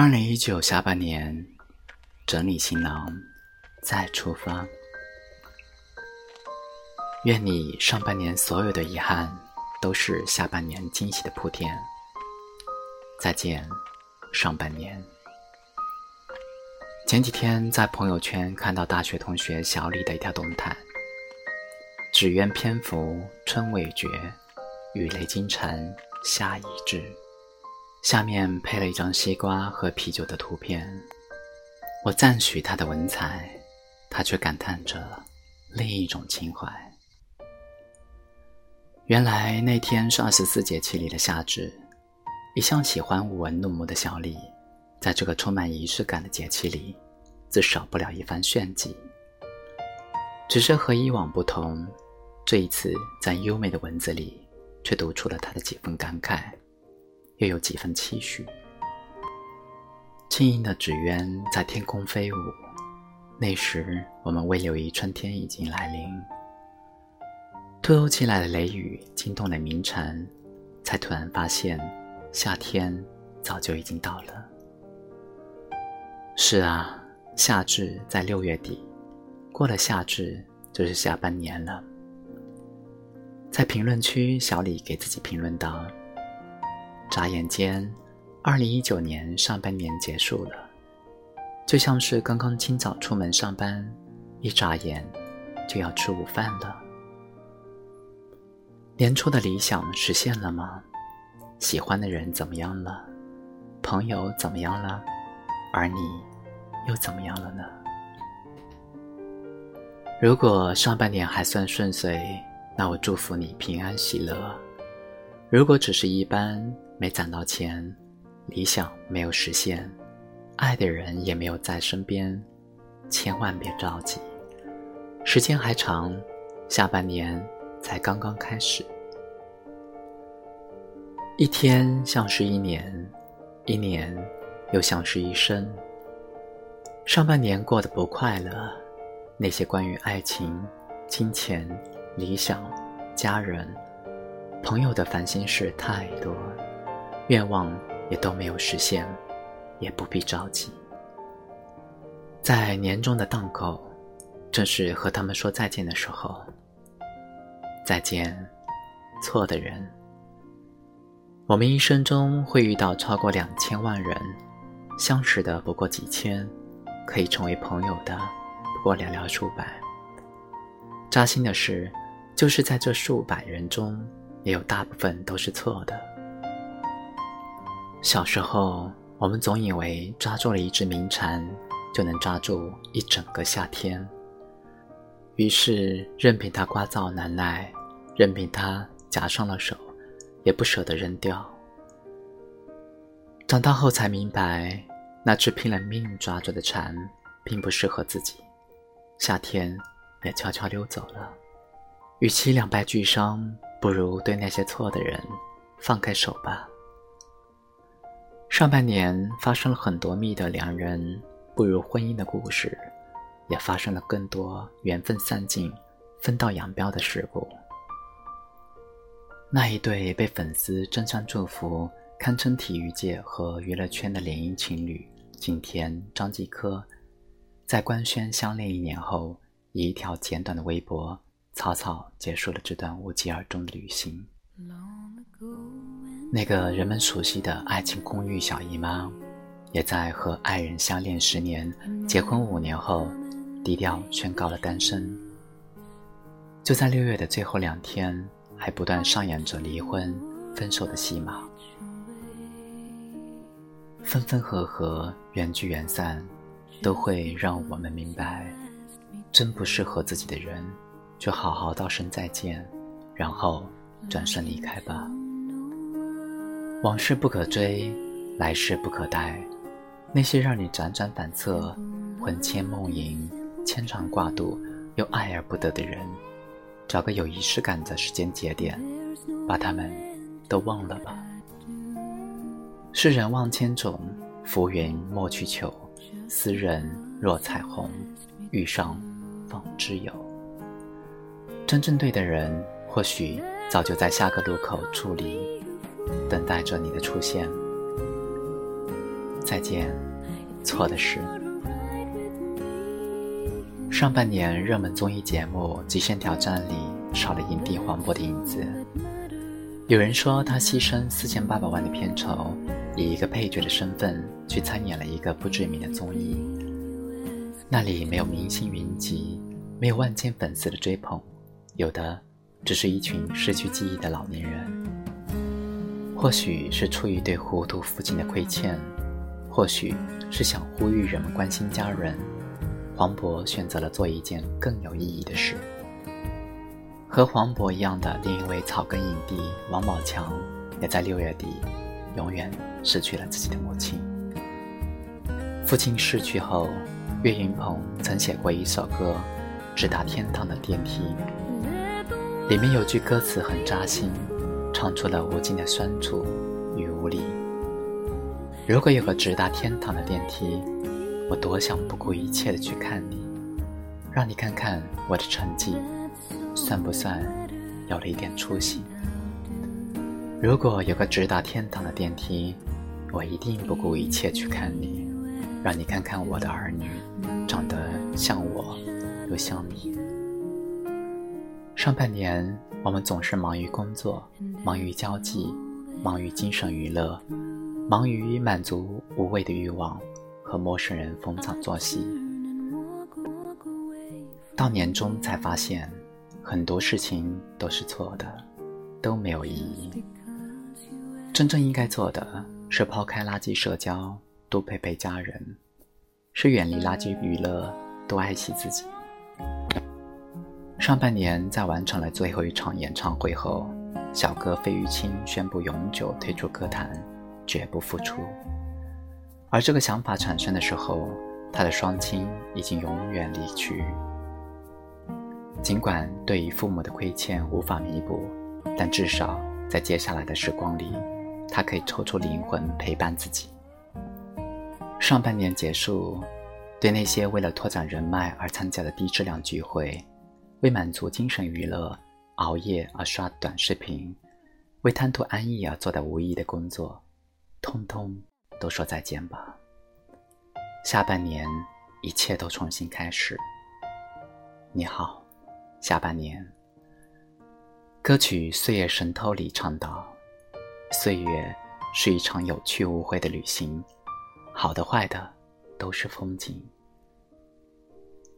二零一九下半年，整理行囊，再出发。愿你上半年所有的遗憾，都是下半年惊喜的铺垫。再见，上半年。前几天在朋友圈看到大学同学小李的一条动态：“只愿篇幅春未绝，雨雷惊蝉夏已至。”下面配了一张西瓜和啤酒的图片，我赞许他的文采，他却感叹着另一种情怀。原来那天是二十四节气里的夏至，一向喜欢舞文弄墨的小李，在这个充满仪式感的节气里，自少不了一番炫技。只是和以往不同，这一次在优美的文字里，却读出了他的几分感慨。又有几分期许。轻盈的纸鸢在天空飞舞，那时我们未留意春天已经来临。突如其来的雷雨惊动了鸣蝉，才突然发现夏天早就已经到了。是啊，夏至在六月底，过了夏至就是下半年了。在评论区，小李给自己评论道。眨眼间，二零一九年上半年结束了，就像是刚刚清早出门上班，一眨眼就要吃午饭了。年初的理想实现了吗？喜欢的人怎么样了？朋友怎么样了？而你又怎么样了呢？如果上半年还算顺遂，那我祝福你平安喜乐；如果只是一般，没攒到钱，理想没有实现，爱的人也没有在身边，千万别着急，时间还长，下半年才刚刚开始。一天像是一年，一年又像是一生。上半年过得不快乐，那些关于爱情、金钱、理想、家人、朋友的烦心事太多。愿望也都没有实现，也不必着急。在年终的档口，正是和他们说再见的时候。再见，错的人。我们一生中会遇到超过两千万人，相识的不过几千，可以成为朋友的不过寥寥数百。扎心的是，就是在这数百人中，也有大部分都是错的。小时候，我们总以为抓住了一只鸣蝉，就能抓住一整个夏天。于是，任凭它聒噪难耐，任凭它夹上了手，也不舍得扔掉。长大后才明白，那只拼了命抓着的蝉，并不适合自己，夏天也悄悄溜走了。与其两败俱伤，不如对那些错的人放开手吧。上半年发生了很多蜜的两人步入婚姻的故事，也发生了更多缘分散尽、分道扬镳的事故。那一对被粉丝争相祝福、堪称体育界和娱乐圈的联姻情侣景甜、张继科，在官宣相恋一年后，以一条简短的微博草草结束了这段无疾而终的旅行。那个人们熟悉的爱情公寓小姨妈，也在和爱人相恋十年、结婚五年后，低调宣告了单身。就在六月的最后两天，还不断上演着离婚、分手的戏码。分分合合、缘聚缘散，都会让我们明白，真不适合自己的人，就好好道声再见，然后转身离开吧。往事不可追，来世不可待。那些让你辗转反侧、魂牵梦萦、牵肠挂肚又爱而不得的人，找个有仪式感的时间节点，把他们都忘了吧。世人望千种，浮云莫去求。斯人若彩虹，遇上方知有。真正对的人，或许早就在下个路口矗立。等待着你的出现。再见，错的是。上半年热门综艺节目《极限挑战》里少了影帝黄渤的影子。有人说他牺牲四千八百万的片酬，以一个配角的身份去参演了一个不知名的综艺。那里没有明星云集，没有万千粉丝的追捧，有的只是一群失去记忆的老年人。或许是出于对糊涂父亲的亏欠，或许是想呼吁人们关心家人。黄渤选择了做一件更有意义的事。和黄渤一样的另一位草根影帝王宝强，也在六月底，永远失去了自己的母亲。父亲逝去后，岳云鹏曾写过一首歌《直达天堂的电梯》，里面有句歌词很扎心，唱出了无尽的酸楚与无力。如果有个直达天堂的电梯。我多想不顾一切的去看你，让你看看我的成绩，算不算有了一点出息？如果有个直达天堂的电梯，我一定不顾一切去看你，让你看看我的儿女，长得像我，又像你。上半年我们总是忙于工作，忙于交际，忙于精神娱乐，忙于满足无谓的欲望。和陌生人逢场作戏，到年终才发现，很多事情都是错的，都没有意义。真正应该做的是抛开垃圾社交，多陪陪家人；是远离垃圾娱乐，多爱惜自己。上半年在完成了最后一场演唱会后，小哥费玉清宣布永久退出歌坛，绝不复出。而这个想法产生的时候，他的双亲已经永远离去。尽管对于父母的亏欠无法弥补，但至少在接下来的时光里，他可以抽出灵魂陪伴自己。上半年结束，对那些为了拓展人脉而参加的低质量聚会，为满足精神娱乐熬夜而刷短视频，为贪图安逸而做的无意义的工作，通通。都说再见吧。下半年，一切都重新开始。你好，下半年。歌曲《岁月神偷》里唱道：“岁月是一场有去无回的旅行，好的坏的都是风景。”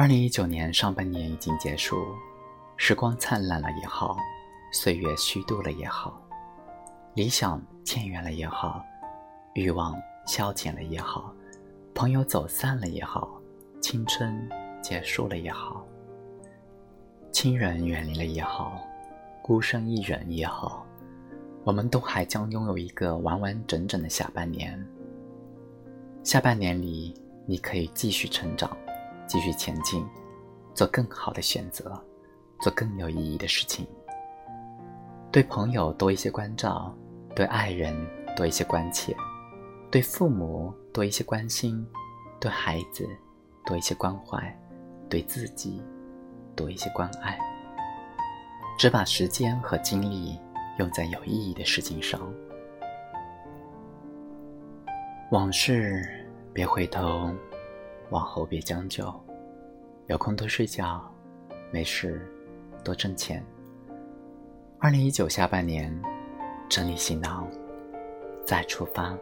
二零一九年上半年已经结束，时光灿烂了也好，岁月虚度了也好，理想渐远了也好。欲望消减了也好，朋友走散了也好，青春结束了也好，亲人远离了也好，孤身一人也好，我们都还将拥有一个完完整整的下半年。下半年里，你可以继续成长，继续前进，做更好的选择，做更有意义的事情。对朋友多一些关照，对爱人多一些关切。对父母多一些关心，对孩子多一些关怀，对自己多一些关爱。只把时间和精力用在有意义的事情上。往事别回头，往后别将就。有空多睡觉，没事多挣钱。二零一九下半年，整理行囊，再出发。